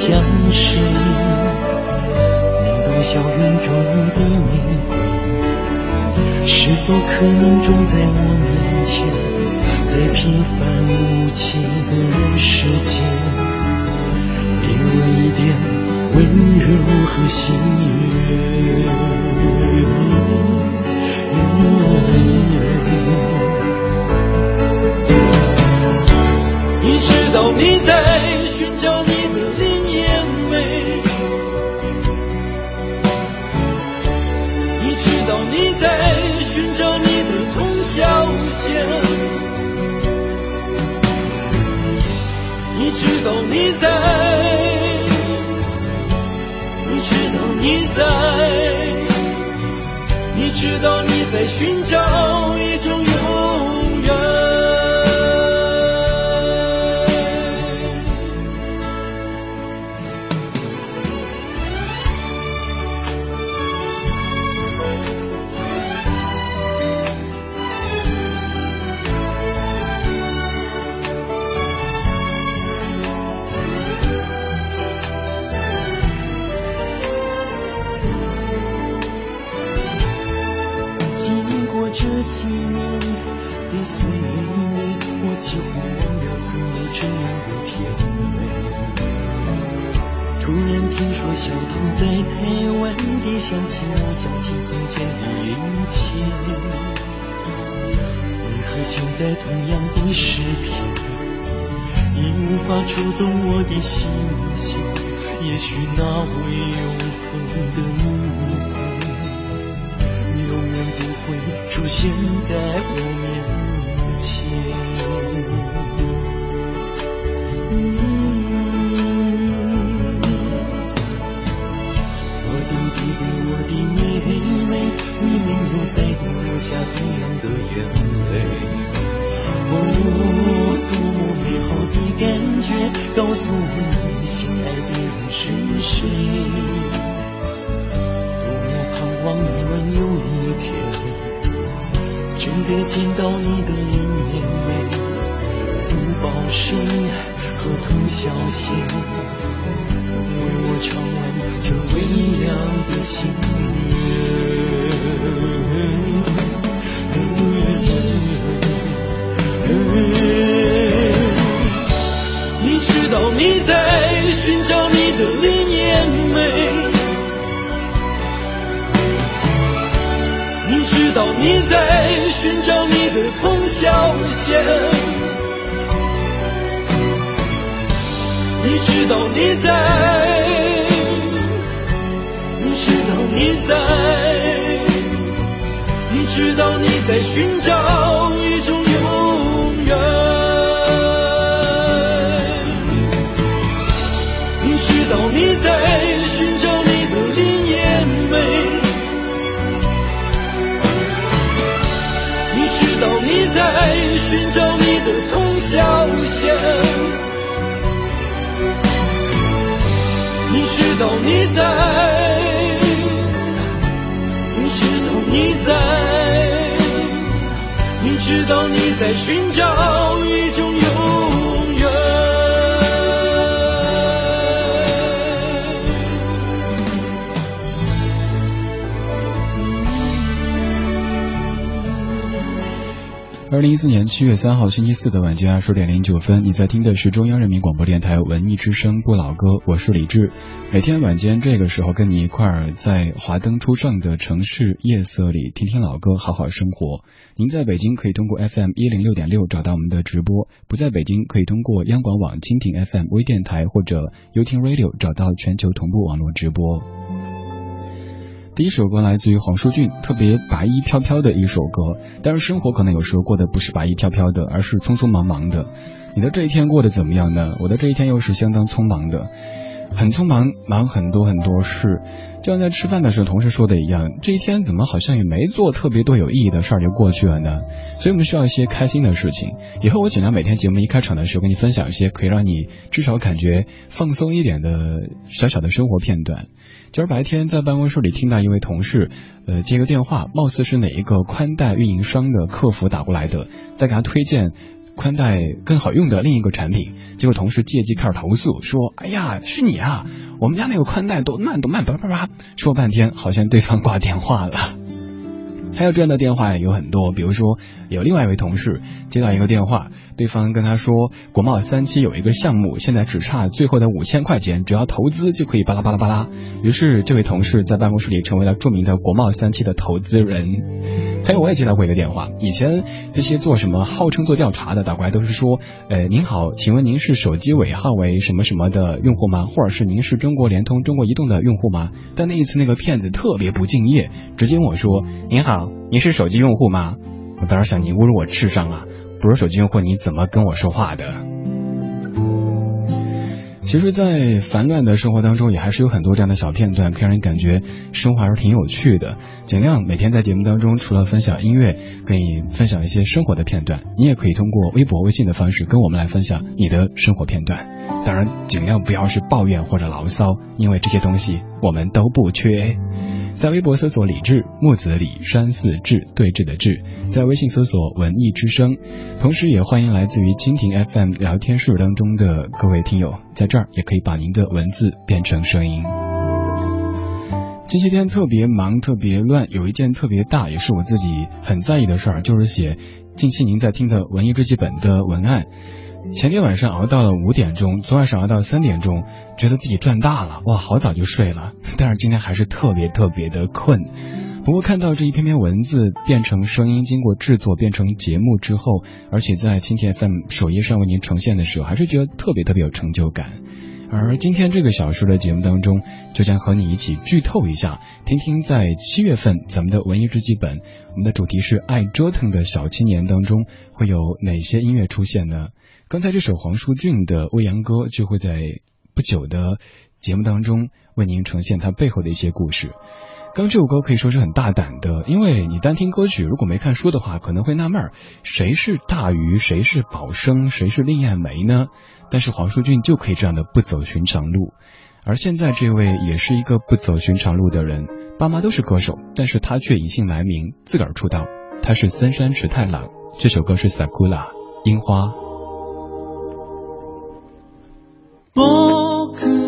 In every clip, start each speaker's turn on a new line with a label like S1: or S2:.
S1: 像是。
S2: 你多笑园中的玫瑰，是否可能种在我面前？
S1: 在平凡无奇的人世间，给我一点温柔和喜悦。
S2: 一直到你在。寻找。
S1: 这样的甜美。突然听说小童在台湾的消息，我想起从前的
S2: 一切。
S1: 为何现在同样的视频，已无法触动我的心弦？也许那位
S2: 永恒的女子，永远
S3: 不会出现在我面前。七月三号星期四的晚间二十点零九分，你在听的是中央人民广播电台文艺之声不老歌，我是李志。每天晚间这个时候，跟你一块儿在华灯初上的城市夜色里听听老歌，好好生活。您在北京可以通过 FM 一零六点六找到我们的直播，不在北京可以通过央广网、蜻蜓 FM 微电台或者 y o u t Radio 找到全球同步网络直播。第一首歌来自于黄舒骏，特别白衣飘飘的一首歌。但是生活可能有时候过得不是白衣飘飘的，而是匆匆忙忙的。你的这一天过得怎么样呢？我的这一天又是相当匆忙的，很匆忙，忙很多很多事。就像在吃饭的时候同事说的一样，这一天怎么好像也没做特别多有意义的事儿就过去了呢？所以我们需要一些开心的事情。以后我尽量每天节目一开场的时候跟你分享一些可以让你至少感觉放松一点的小小的生活片段。今儿白天在办公室里听到一位同事，呃，接个电话，貌似是哪一个宽带运营商的客服打过来的，在给他推荐宽带更好用的另一个产品。结果同事借机开始投诉，说：“哎呀，是你啊，我们家那个宽带都慢都慢，叭叭叭，说半天好像对方挂电话了。”还有这样的电话也有很多，比如说有另外一位同事接到一个电话，对方跟他说国贸三期有一个项目，现在只差最后的五千块钱，只要投资就可以巴拉巴拉巴拉。于是这位同事在办公室里成为了著名的国贸三期的投资人。还有我也接到过一个电话，以前这些做什么号称做调查的打过来都是说，呃，您好，请问您是手机尾号为什么什么的用户吗？或者是您是中国联通、中国移动的用户吗？但那一次那个骗子特别不敬业，直接问我说，您好。你是手机用户吗？我当时想，你侮辱我智商啊！不是手机用户，你怎么跟我说话的？其实，在烦乱的生活当中，也还是有很多这样的小片段，可以让人感觉生活还是挺有趣的。尽量每天在节目当中，除了分享音乐，可以分享一些生活的片段。你也可以通过微博、微信的方式跟我们来分享你的生活片段。当然，尽量不要是抱怨或者牢骚，因为这些东西我们都不缺。在微博搜索李志木子李山寺志对峙的志，在微信搜索文艺之声，同时也欢迎来自于蜻蜓 FM 聊天室当中的各位听友，在这儿也可以把您的文字变成声音。这些天特别忙，特别乱，有一件特别大，也是我自己很在意的事儿，就是写近期您在听的文艺日记本的文案。前天晚上熬到了五点钟，昨晚上熬到三点钟，觉得自己赚大了，哇，好早就睡了。但是今天还是特别特别的困。不过看到这一篇篇文字变成声音，经过制作变成节目之后，而且在蜻蜓 FM 首页上为您呈现的时候，还是觉得特别特别有成就感。而今天这个小时的节目当中，就将和你一起剧透一下，听听在七月份咱们的文艺日记本，我们的主题是爱折腾的小青年当中会有哪些音乐出现呢？刚才这首黄舒骏的《未央歌》就会在不久的节目当中为您呈现它背后的一些故事。刚这首歌可以说是很大胆的，因为你单听歌曲，如果没看书的话，可能会纳闷谁是大鱼，谁是宝生，谁是令艳梅呢？但是黄舒骏就可以这样的不走寻常路。而现在这位也是一个不走寻常路的人，爸妈都是歌手，但是他却隐姓埋名，自个儿出道。他是森山池太郎，这首歌是《Sakura》樱花。
S2: 僕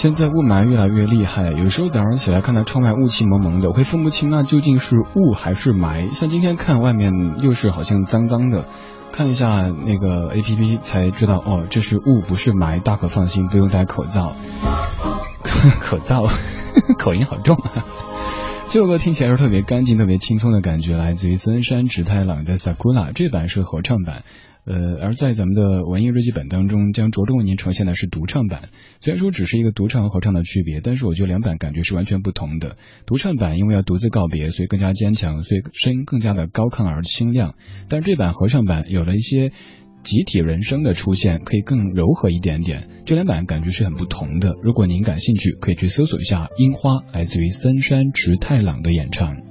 S3: 现在雾霾越来越厉害，有时候早上起来看到窗外雾气蒙蒙的，我会分不清那究竟是雾还是霾。像今天看外面又是好像脏脏的，看一下那个 A P P 才知道哦，这是雾不是霾，大可放心，不用戴口罩。口罩，口音好重啊！这首歌听起来是特别干净、特别轻松的感觉，来自于森山直太朗的《Sakura》，这版是合唱版。呃，而在咱们的文艺日记本当中，将着重为您呈现的是独唱版。虽然说只是一个独唱和合唱的区别，但是我觉得两版感觉是完全不同的。独唱版因为要独自告别，所以更加坚强，所以声音更加的高亢而清亮。但是这版合唱版有了一些集体人声的出现，可以更柔和一点点。这两版感觉是很不同的。如果您感兴趣，可以去搜索一下《樱花》，来自于森山直太朗的演唱。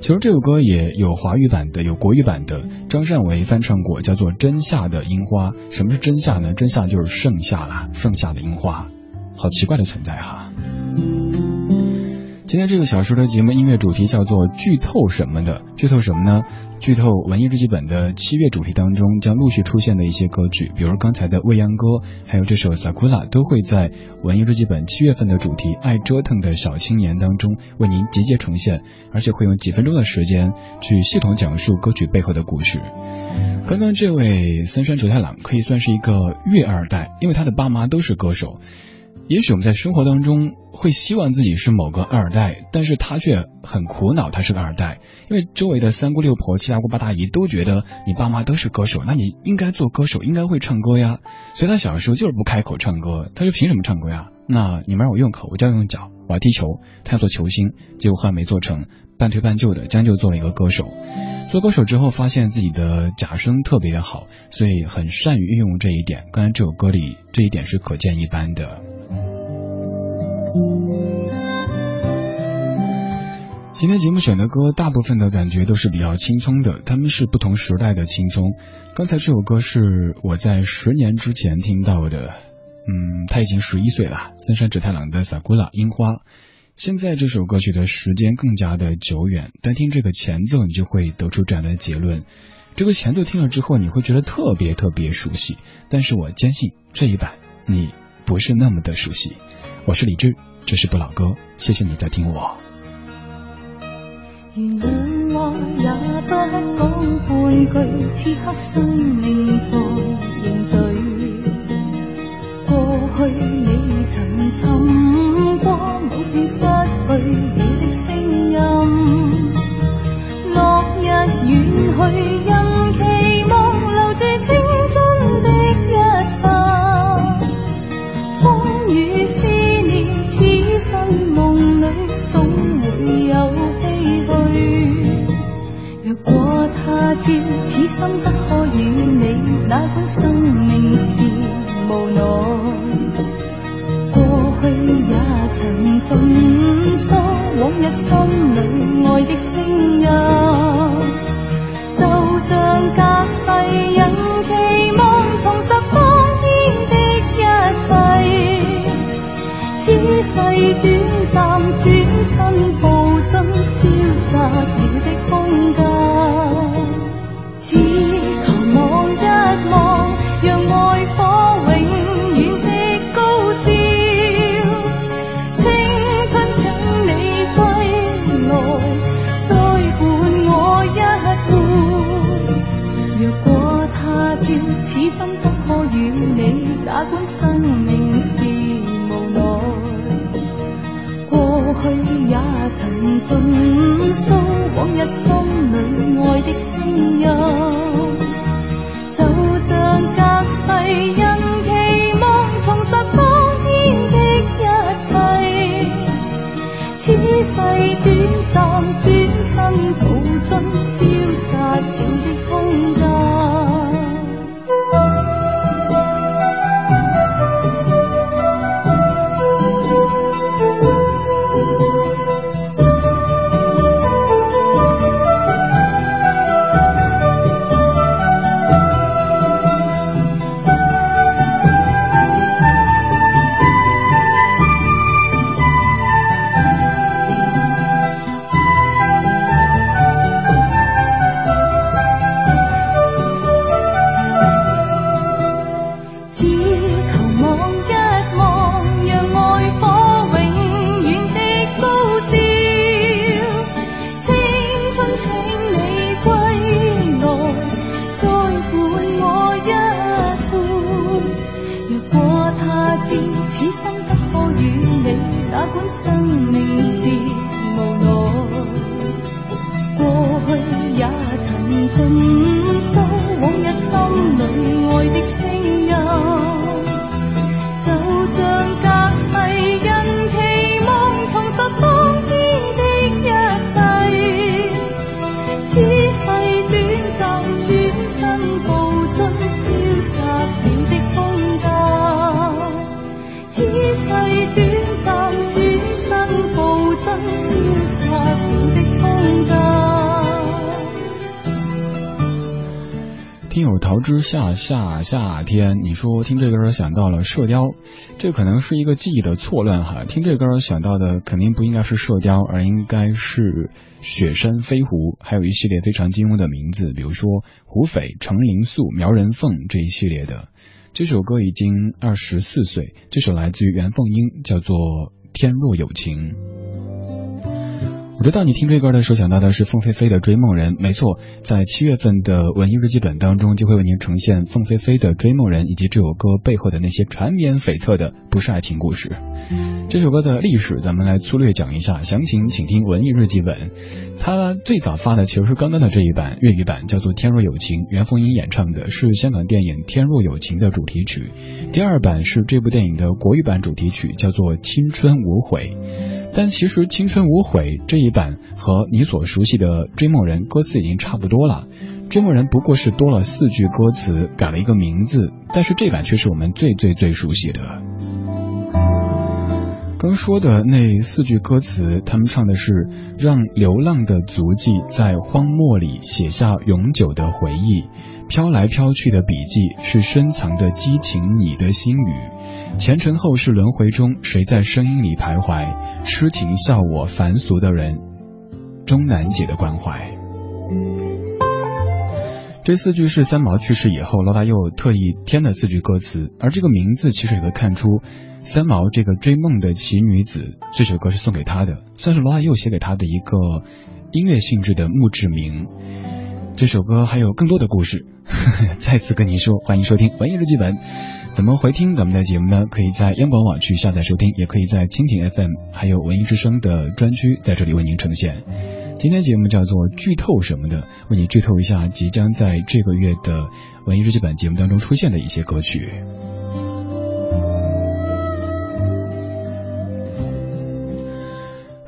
S3: 其实这首歌也有华语版的，有国语版的，张善为翻唱过，叫做《真夏的樱花》。什么是真夏呢？真夏就是盛夏啦，盛夏的樱花，好奇怪的存在哈。今天这个小说的节目音乐主题叫做剧透什么的？剧透什么呢？剧透文艺日记本的七月主题当中将陆续出现的一些歌曲，比如刚才的未央歌，还有这首 Sakura，都会在文艺日记本七月份的主题爱折腾的小青年当中为您集结呈现，而且会用几分钟的时间去系统讲述歌曲背后的故事。刚刚这位森山哲太郎可以算是一个粤二代，因为他的爸妈都是歌手。也许我们在生活当中会希望自己是某个二代，但是他却很苦恼，他是个二代，因为周围的三姑六婆、七大姑八大姨都觉得你爸妈都是歌手，那你应该做歌手，应该会唱歌呀。所以他小时候就是不开口唱歌，他说凭什么唱歌呀？那你们让我用口，我就要用脚，我要踢球，他要做球星，结果后来没做成，半推半就的将就做了一个歌手。做歌手之后，发现自己的假声特别的好，所以很善于运用这一点。刚才这首歌里这一点是可见一斑的。今天节目选的歌，大部分的感觉都是比较轻松的，他们是不同时代的轻松。刚才这首歌是我在十年之前听到的，嗯，他已经十一岁了，森山直太郎的《萨古拉樱花》。现在这首歌曲的时间更加的久远，单听这个前奏，你就会得出这样的结论。这个前奏听了之后，你会觉得特别特别熟悉，但是我坚信这一版你不是那么的熟悉。我是李志，这是不老歌，谢谢你在听我。
S4: 原谅我也不讲半句，此刻生命在凝聚。过去你曾寻过，某片失去你的声音。落日远去，
S3: 夏夏天，你说听这歌想到了射雕，这可能是一个记忆的错乱哈。听这歌想到的肯定不应该是射雕，而应该是雪山飞狐，还有一系列非常金庸的名字，比如说胡斐、程灵素、苗人凤这一系列的。这首歌已经二十四岁，这首来自于袁凤英，叫做《天若有情》。我知道你听这歌的时候想到的是凤飞飞的《追梦人》，没错，在七月份的文艺日记本当中就会为您呈现凤飞飞的《追梦人》以及这首歌背后的那些缠绵悱恻的不是爱情故事。这首歌的历史咱们来粗略讲一下，详情请听文艺日记本。它最早发的其实是刚刚的这一版粤语版，叫做《天若有情》，袁凤英演唱的是香港电影《天若有情》的主题曲。第二版是这部电影的国语版主题曲，叫做《青春无悔》。但其实《青春无悔》这一版和你所熟悉的《追梦人》歌词已经差不多了，《追梦人》不过是多了四句歌词，改了一个名字，但是这版却是我们最最最熟悉的。刚说的那四句歌词，他们唱的是让流浪的足迹在荒漠里写下永久的回忆，飘来飘去的笔记是深藏的激情，你的心语。前尘后世轮回中，谁在声音里徘徊？痴情笑我凡俗的人，终难解的关怀。这四句是三毛去世以后，罗大佑特意添的四句歌词，而这个名字其实也可以看出，三毛这个追梦的奇女子，这首歌是送给她的，算是罗大佑写给她的一个音乐性质的墓志铭。这首歌还有更多的故事，再次跟您说，欢迎收听文艺日记本。怎么回听咱们的节目呢？可以在央广网去下载收听，也可以在蜻蜓 FM 还有文艺之声的专区在这里为您呈现。今天节目叫做剧透什么的，为你剧透一下即将在这个月的文艺日记本节目当中出现的一些歌曲。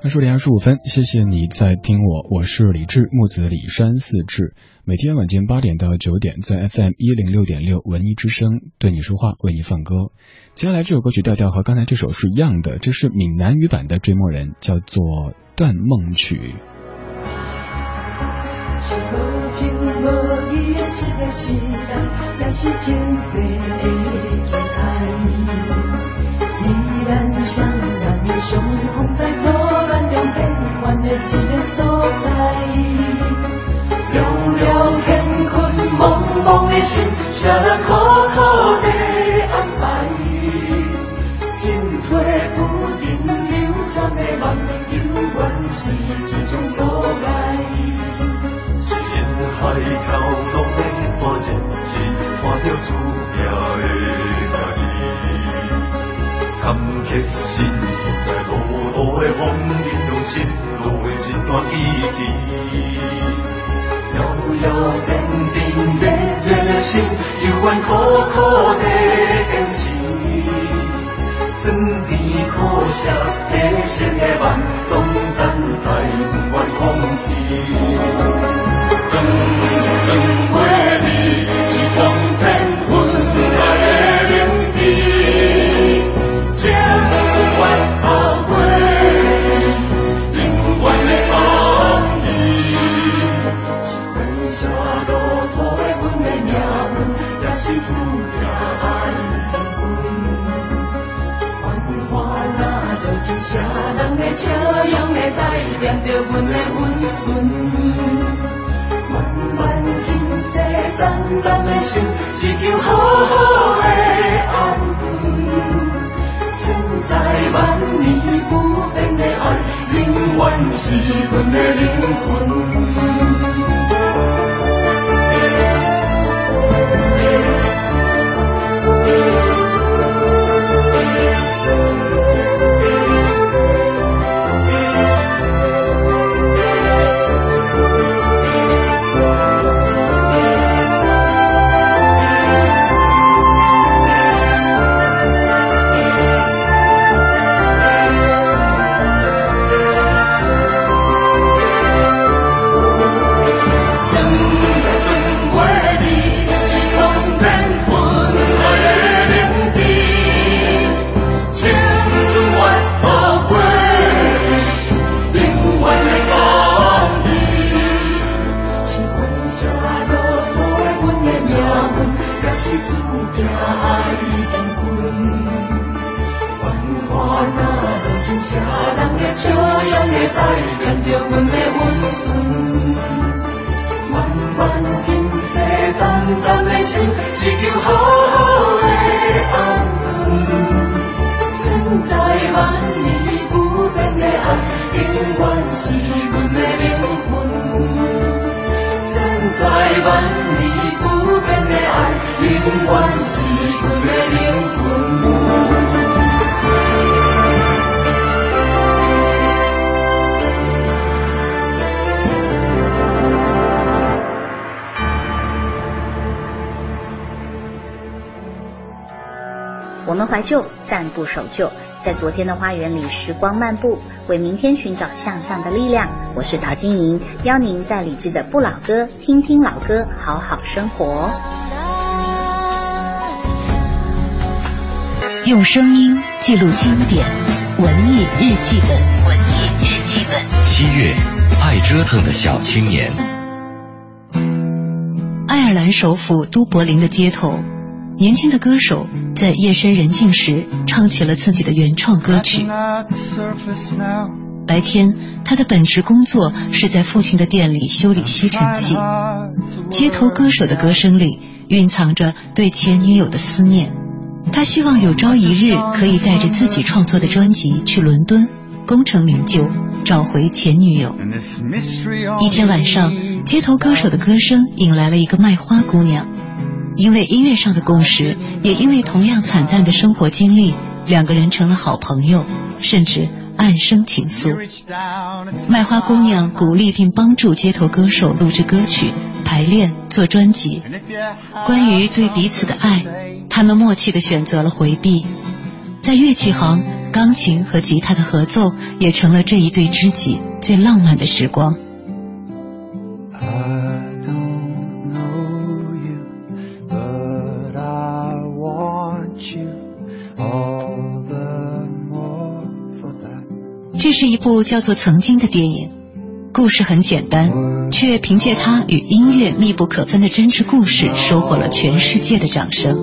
S3: 二十点二十五分，谢谢你在听我，我是李志，木子李山四志。每天晚间八点到九点，在 FM 一零六点六文艺之声对你说话，为你放歌。接下来这首歌曲调调和刚才这首是一样的，这是闽南语版的《追梦人》，叫做《断梦曲》。
S5: 依然双人的相逢，在错乱中变幻的一个所在。寥寥乾坤，茫茫的心，谁人苦苦地安排？进退不定，流转的梦，永远是一种阻碍。
S6: 是人海角拢在迄段日子，看着注定的代志。坎坷心的风雨中，心路的一段记忆。遥遥坚定，热热心，犹原苦苦地坚持。酸甜苦涩，黑色的梦，总等待是注定爱伊真贵，繁那奈何只写人的笑容的，的
S5: 温酸。慢慢平息淡淡的心，只求好好地安顿。千载万里不变的爱，永远是阮的命根。千载万年不变的爱。
S7: 我们怀旧，但不守旧。在昨天的花园里，时光漫步，为明天寻找向上的力量。我是陶晶莹，邀您在理智的不老歌，听听老歌，好好生活。
S8: 用声音记录经典，文艺日记本，文艺日记本。
S9: 七月，爱折腾的小青年。
S8: 爱尔兰首府都柏林的街头，年轻的歌手在夜深人静时唱起了自己的原创歌曲。白天，他的本职工作是在父亲的店里修理吸尘器。街头歌手的歌声里蕴藏着对前女友的思念。他希望有朝一日可以带着自己创作的专辑去伦敦，功成名就，找回前女友。一天晚上，街头歌手的歌声引来了一个卖花姑娘。因为音乐上的共识，也因为同样惨淡的生活经历，两个人成了好朋友，甚至暗生情愫。卖花姑娘鼓励并帮助街头歌手录制歌曲、排练、做专辑。关于对彼此的爱，他们默契的选择了回避。在乐器行，钢琴和吉他的合奏也成了这一对知己最浪漫的时光。是一部叫做《曾经》的电影，故事很简单，却凭借它与音乐密不可分的真挚故事，收获了全世界的掌声。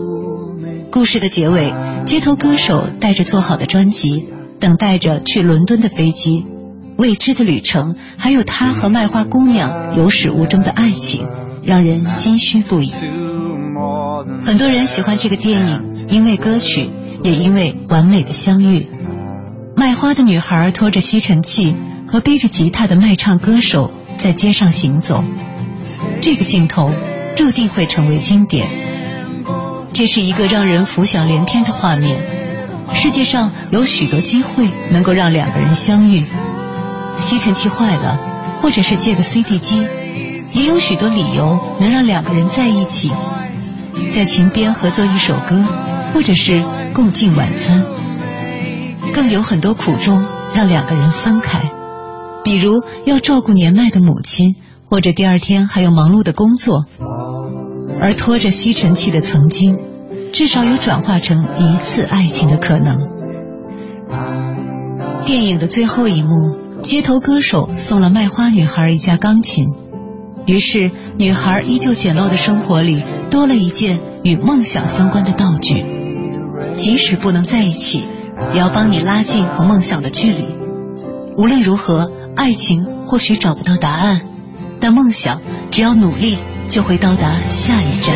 S8: 故事的结尾，街头歌手带着做好的专辑，等待着去伦敦的飞机，未知的旅程，还有他和卖花姑娘有始无终的爱情，让人心虚不已。很多人喜欢这个电影，因为歌曲，也因为完美的相遇。卖花的女孩拖着吸尘器，和背着吉他的卖唱歌手在街上行走，这个镜头注定会成为经典。这是一个让人浮想联翩的画面。世界上有许多机会能够让两个人相遇，吸尘器坏了，或者是借个 CD 机，也有许多理由能让两个人在一起。在琴边合作一首歌，或者是共进晚餐，更有很多苦衷让两个人分开，比如要照顾年迈的母亲，或者第二天还有忙碌的工作，而拖着吸尘器的曾经，至少有转化成一次爱情的可能。电影的最后一幕，街头歌手送了卖花女孩一架钢琴。于是，女孩依旧简陋的生活里多了一件与梦想相关的道具，即使不能在一起，也要帮你拉近和梦想的距离。无论如何，爱情或许找不到答案，但梦想只要努力，就会到达下一站。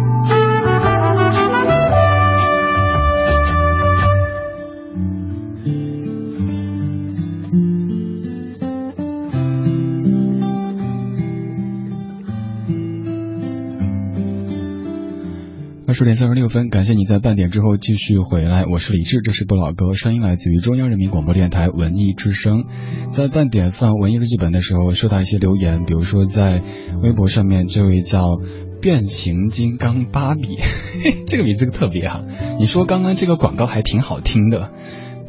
S3: 十点三十六分，感谢你在半点之后继续回来，我是李志，这是不老歌，声音来自于中央人民广播电台文艺之声。在半点放文艺日记本的时候，收到一些留言，比如说在微博上面，这位叫变形金刚芭比，这个名字特别哈。你说刚刚这个广告还挺好听的，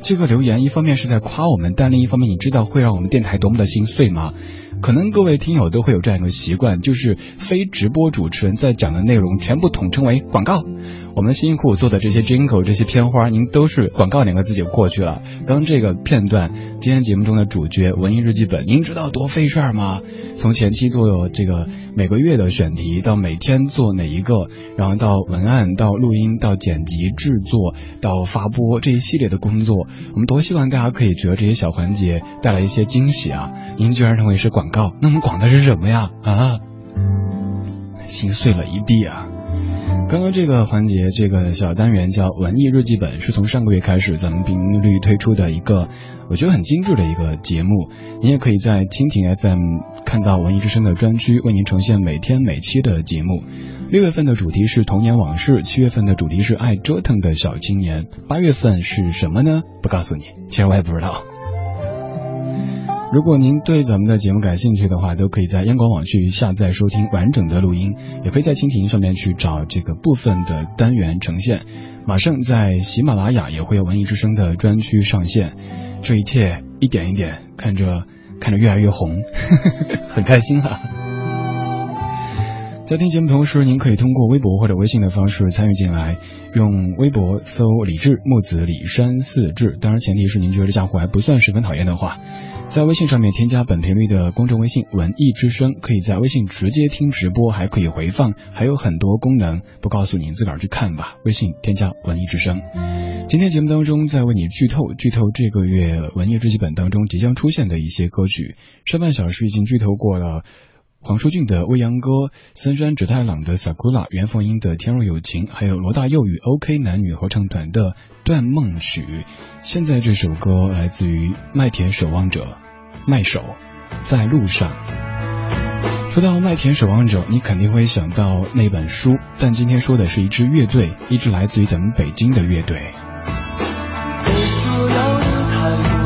S3: 这个留言一方面是在夸我们，但另一方面你知道会让我们电台多么的心碎吗？可能各位听友都会有这样一个习惯，就是非直播主持人在讲的内容全部统称为广告。我们辛辛苦苦做的这些 jingle 这些片花，您都是广告两个字就过去了。刚这个片段，今天节目中的主角文艺日记本，您知道多费事儿吗？从前期做这个每个月的选题，到每天做哪一个，然后到文案，到录音，到剪辑制作，到发播这一系列的工作，我们多希望大家可以觉得这些小环节带来一些惊喜啊！您居然认为是广告，那么广的是什么呀？啊，心碎了一地啊！刚刚这个环节，这个小单元叫文艺日记本，是从上个月开始咱们频率推出的一个，我觉得很精致的一个节目。你也可以在蜻蜓 FM 看到文艺之声的专区，为您呈现每天每期的节目。六月份的主题是童年往事，七月份的主题是爱折腾的小青年，八月份是什么呢？不告诉你，其实我也不知道。如果您对咱们的节目感兴趣的话，都可以在央广网去下载收听完整的录音，也可以在蜻蜓上面去找这个部分的单元呈现。马上在喜马拉雅也会有文艺之声的专区上线。这一切一点一点，看着看着越来越红，很开心啊！在听节目同时，您可以通过微博或者微信的方式参与进来，用微博搜“李志木子李山四志”，当然前提是您觉得这家伙还不算十分讨厌的话。在微信上面添加本频率的公众微信“文艺之声”，可以在微信直接听直播，还可以回放，还有很多功能，不告诉您自个儿去看吧。微信添加“文艺之声”。今天节目当中在为你剧透剧透这个月文艺日记本当中即将出现的一些歌曲，上半小时已经剧透过了。黄舒骏的《未央歌》，森山直太郎的《Sakura》，袁凤英的《天若有情》，还有罗大佑与 OK 男女合唱团的《断梦曲》。现在这首歌来自于麦田守望者，麦手在路上。说到麦田守望者，你肯定会想到那本书，但今天说的是一支乐队，一支来自于咱们北京的乐队。
S2: 你说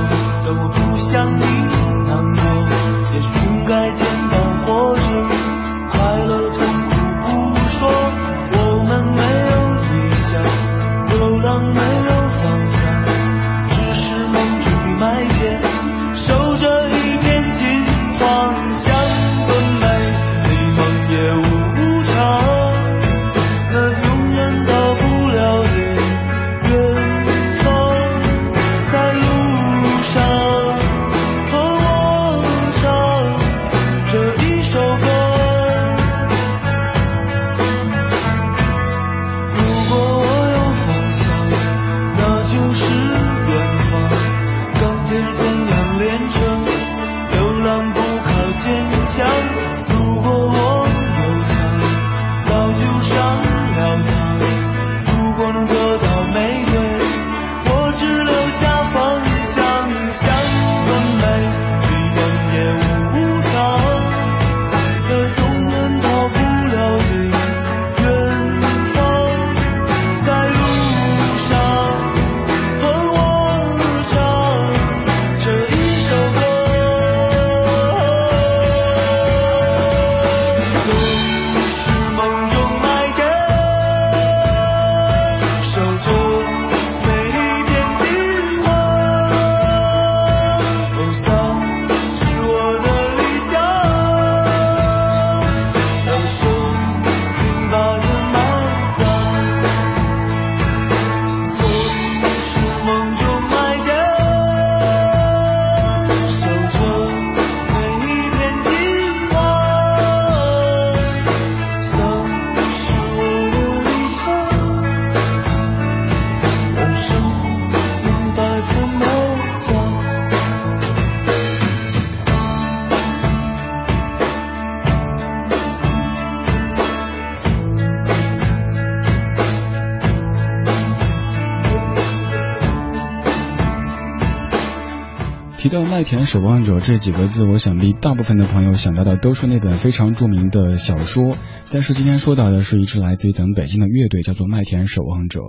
S2: 《麦田守
S3: 望者》这几个字，我想必大部分的朋友想到的都是那本非常著名的小说。但是今天说到的是一支来自于咱们北京的乐队，叫做麦田守望者，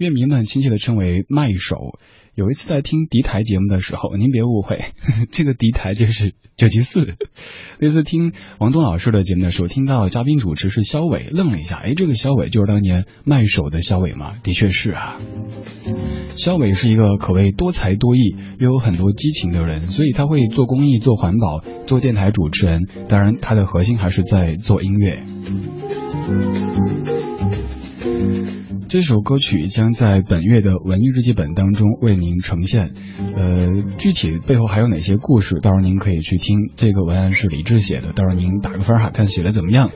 S3: 乐迷们亲切的称为麦手。有一次在听敌台节目的时候，您别误会，这个敌台就是九七四。那次听王东老师的节目的时候，听到嘉宾主持是肖伟，愣了一下，哎，这个肖伟就是当年麦手的肖伟吗？的确是啊。肖伟是一个可谓多才多艺又有很多激情的人，所以他会做公益、做环保、做电台主持人。当然，他的核心还是在做音乐。这首歌曲将在本月的文艺日记本当中为您呈现。呃，具体背后还有哪些故事，到时候您可以去听。这个文案是李志写的，到时候您打个分哈，看写的怎么样。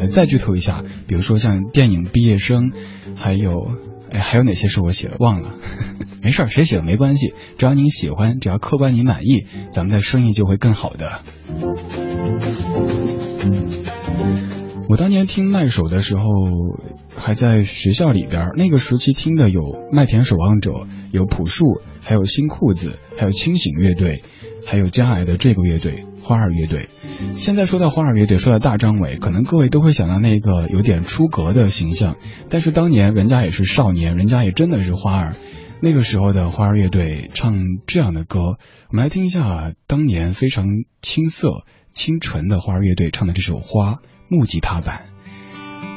S3: 呃，再剧透一下，比如说像电影《毕业生》，还有，哎，还有哪些是我写的忘了？没事儿，谁写的没关系，只要您喜欢，只要客观您满意，咱们的生意就会更好的。我当年听麦手的时候，还在学校里边。那个时期听的有麦田守望者，有朴树，还有新裤子，还有清醒乐队，还有将来的这个乐队花儿乐队。现在说到花儿乐队，说到大张伟，可能各位都会想到那个有点出格的形象。但是当年人家也是少年，人家也真的是花儿。那个时候的花儿乐队唱这样的歌，我们来听一下当年非常青涩、清纯的花儿乐队唱的这首《花》。木吉他版，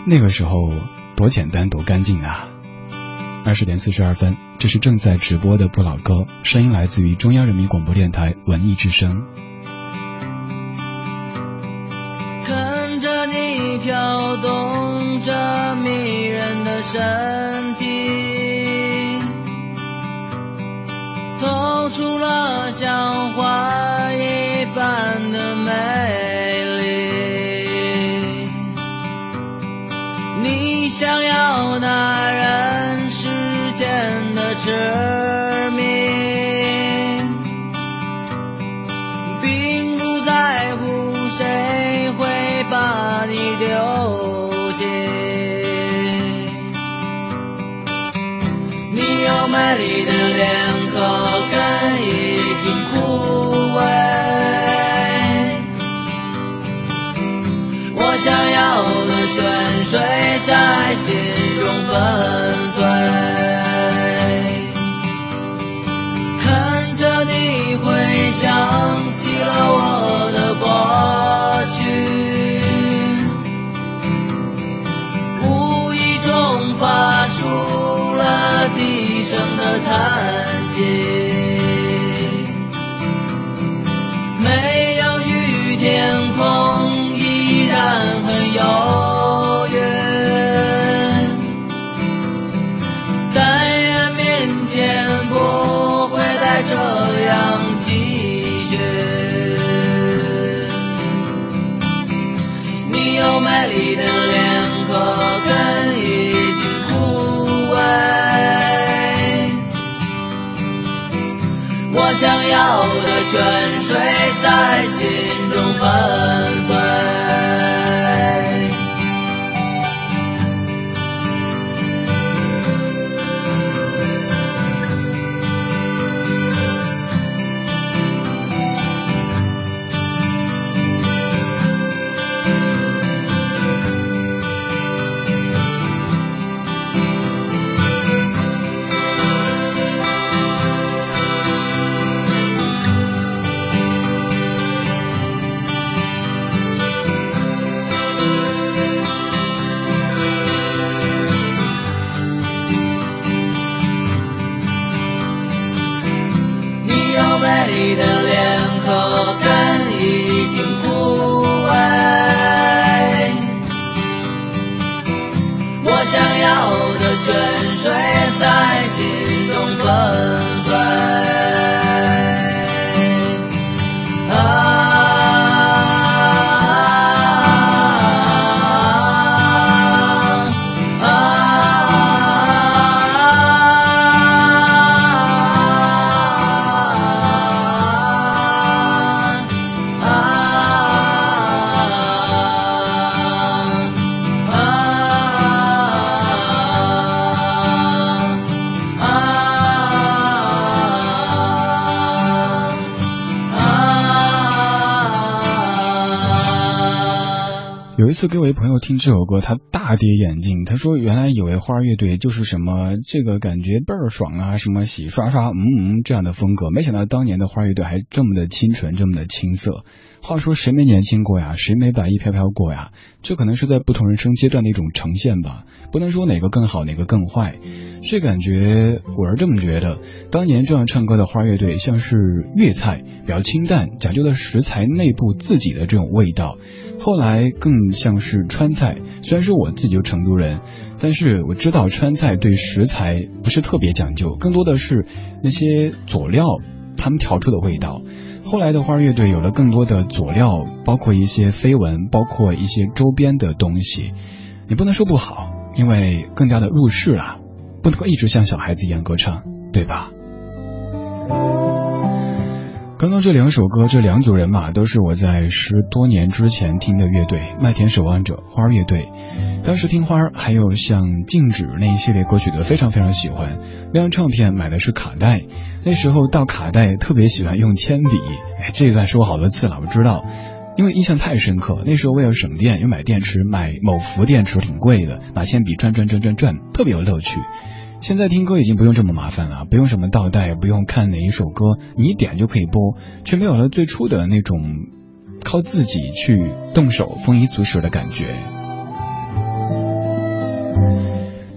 S3: 那个时候多简单多干净啊！二十点四十二分，这是正在直播的不老歌，声音来自于中央人民广播电台文艺之声。
S10: 看着你飘动着迷人的身体，透出了像花一般的美想要那人世间的痴迷，并不在乎谁会把你丢弃。你有美丽的脸和根已经枯萎，我想要的泉水
S3: 给我一朋友听这首歌，他大跌眼镜。他说，原来以为花儿乐队就是什么这个感觉倍儿爽啊，什么洗刷刷，嗯嗯这样的风格。没想到当年的花儿乐队还这么的清纯，这么的青涩。话说谁没年轻过呀？谁没白衣飘飘过呀？这可能是在不同人生阶段的一种呈现吧。不能说哪个更好，哪个更坏。这感觉我是这么觉得。当年这样唱歌的花儿乐队像是粤菜，比较清淡，讲究的食材内部自己的这种味道。后来更像是川菜。虽然说我自己就成都人，但是我知道川菜对食材不是特别讲究，更多的是那些佐料他们调出的味道。后来的花儿乐队有了更多的佐料，包括一些绯闻，包括一些周边的东西。你不能说不好，因为更加的入世了，不能够一直像小孩子一样歌唱，对吧？刚刚这两首歌，这两组人马都是我在十多年之前听的乐队——麦田守望者花儿乐队。当时听花儿，还有像静止那一系列歌曲都非常非常喜欢。那张唱片买的是卡带，那时候到卡带特别喜欢用铅笔。哎，这一段说过好多次了，我知道，因为印象太深刻。那时候为了省电，又买电池，买某伏电池挺贵的，拿铅笔转转转转转，特别有乐趣。现在听歌已经不用这么麻烦了，不用什么倒带，不用看哪一首歌，你一点就可以播，却没有了最初的那种靠自己去动手丰衣足食的感觉。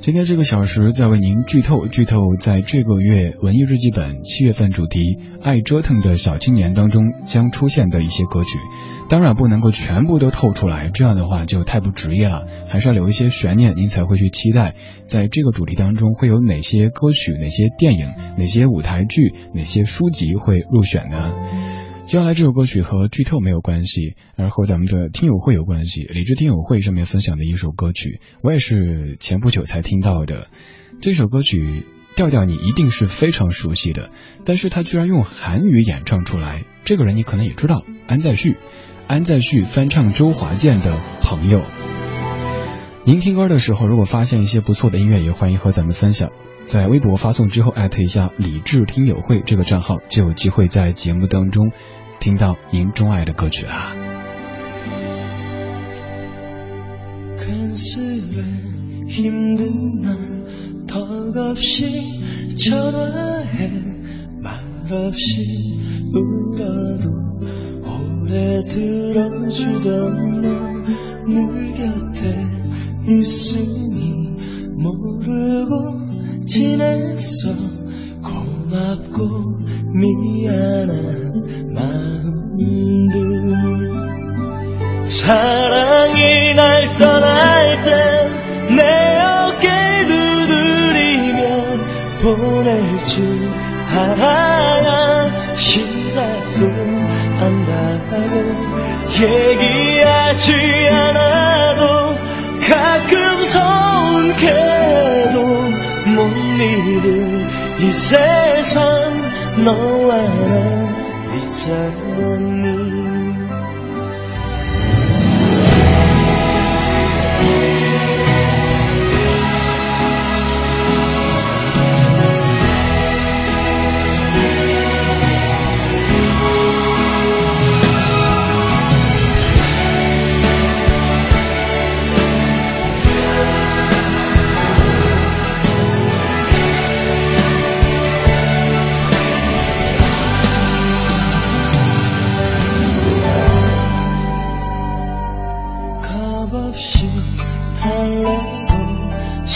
S3: 今天这个小时在为您剧透，剧透在这个月文艺日记本七月份主题“爱折腾的小青年”当中将出现的一些歌曲。当然不能够全部都透出来，这样的话就太不职业了，还是要留一些悬念，您才会去期待，在这个主题当中会有哪些歌曲、哪些电影、哪些舞台剧、哪些书籍会入选呢？接下来这首歌曲和剧透没有关系，而和咱们的听友会有关系。理智听友会上面分享的一首歌曲，我也是前不久才听到的。这首歌曲调调你一定是非常熟悉的，但是他居然用韩语演唱出来，这个人你可能也知道，安在旭。安在旭翻唱周华健的朋友。您听歌的时候，如果发现一些不错的音乐，也欢迎和咱们分享。在微博发送之后，艾特一下“理智听友会”这个账号，就有机会在节目当中听到您钟爱的歌曲啦。
S2: 들어주던 너늘 곁에 있으니 모르고 지냈어 고맙고 미안한 마음들. 사랑 얘기하지 않아도 가끔 서운게도 못 믿을 이 세상 너와 난 있잖니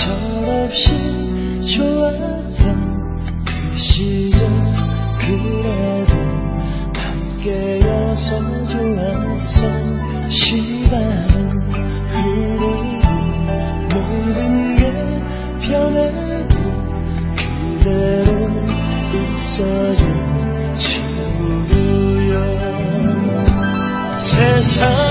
S2: 철없이 좋았던 그 시절 그래도 함께여서 좋았던 시간은 흐르고 모든 게 변해도
S1: 그대로 있어줘 친구여. 세상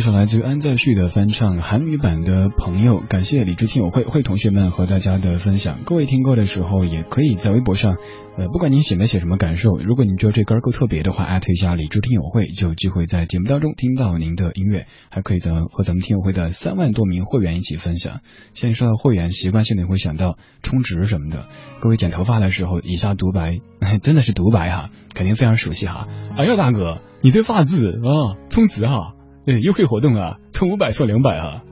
S3: 这首来自于安在旭的翻唱韩语版的《朋友》，感谢理智听友会会同学们和大家的分享。各位听歌的时候，也可以在微博上，呃，不管您写没写什么感受，如果您觉得这歌够特别的话，艾特一下理智听友会，就有机会在节目当中听到您的音乐，还可以咱和咱们听友会的三万多名会员一起分享。现在说到会员，习惯性的会想到充值什么的。各位剪头发的时候，以下独白 真的是独白哈，肯定非常熟悉哈。哎呀，大哥，你这发质啊，充值哈。优惠活动啊，从五百送两百啊！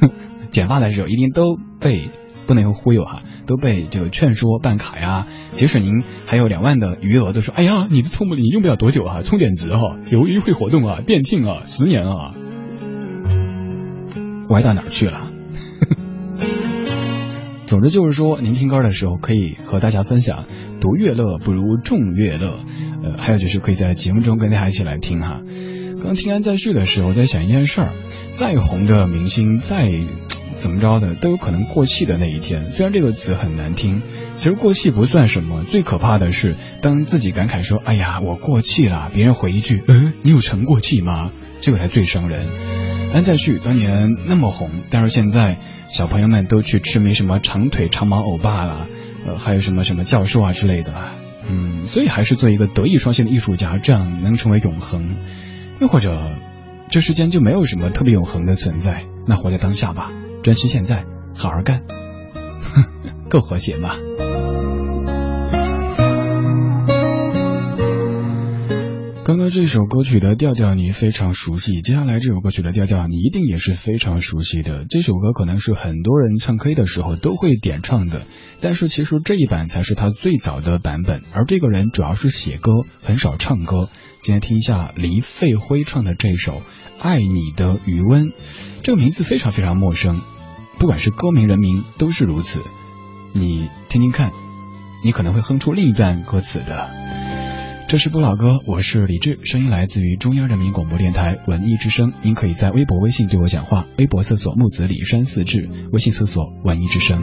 S3: 剪发的时候一定都被不能忽悠哈，都被就劝说办卡呀。即使您还有两万的余额，都说哎呀，你这充不你用不了多久啊，充点值哈，有优惠活动啊，店庆啊，十年啊，歪到哪儿去了？总之就是说，您听歌的时候可以和大家分享，独乐乐不如众乐乐。呃，还有就是可以在节目中跟大家一起来听哈。刚听安在旭的时候，我在想一件事儿：再红的明星，再怎么着的，都有可能过气的那一天。虽然这个词很难听，其实过气不算什么，最可怕的是当自己感慨说：“哎呀，我过气了。”别人回一句：“嗯，你有成过气吗？”这个才最伤人。安在旭当年那么红，但是现在小朋友们都去痴迷什么长腿长毛欧巴了，呃，还有什么什么教授啊之类的。嗯，所以还是做一个德艺双馨的艺术家，这样能成为永恒。又或者，这世间就没有什么特别永恒的存在，那活在当下吧，珍惜现在，好好干，哼 够和谐吗？刚刚这首歌曲的调调你非常熟悉，接下来这首歌曲的调调你一定也是非常熟悉的。这首歌可能是很多人唱 K 的时候都会点唱的，但是其实这一版才是他最早的版本。而这个人主要是写歌，很少唱歌。今天听一下黎费辉唱的这首《爱你的余温》，这个名字非常非常陌生，不管是歌名人名都是如此。你听听看，你可能会哼出另一段歌词的。这是不老歌，我是李志，声音来自于中央人民广播电台文艺之声。您可以在微博、微信对我讲话，微博搜索木子李山四志，微信搜索文艺之声。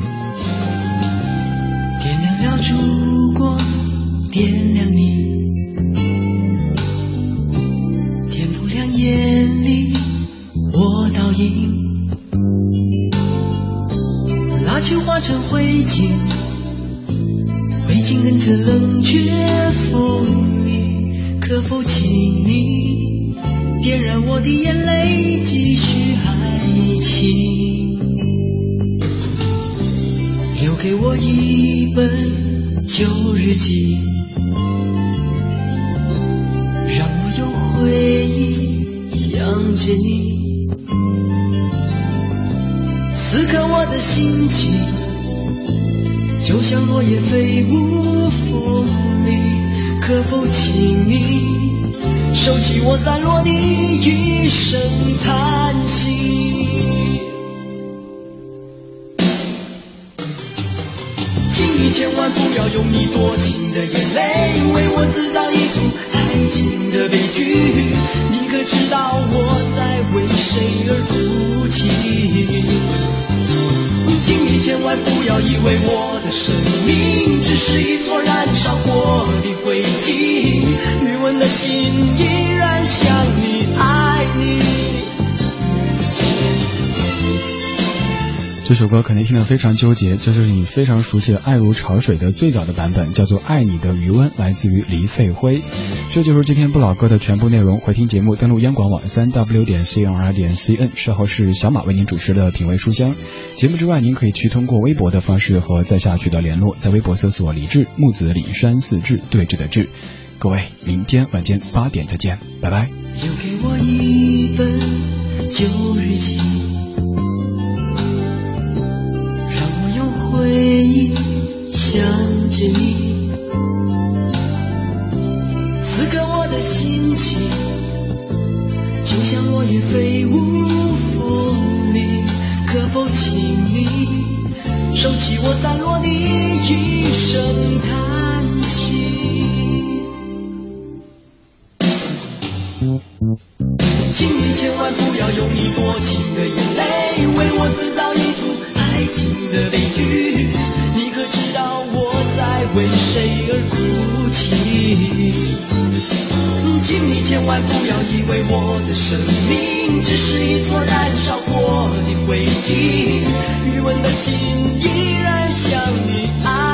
S1: 点亮了烛光，点亮你，
S3: 非常纠结，这就是你非常熟悉的《爱如潮水》的最早的版本，叫做《爱你的余温》，来自于黎费辉。这就是今天不老歌的全部内容。回听节目，登录央广网三 w 点 c n r 点 c n。稍后是小马为您主持的品味书香。节目之外，您可以去通过微博的方式和在下取得联络，在微博搜索“李志木子李山四志对峙的志”。各位，明天晚间八点再见，拜拜。
S1: 留给我一本旧日记，回忆想着你，此刻我的心情就像落叶飞舞风里。可否请你收起我散落的一声叹息？请你千万不要用你多情的眼。请你千万不要以为我的生命只是一坨燃烧过的灰烬，余温的心依然想你爱。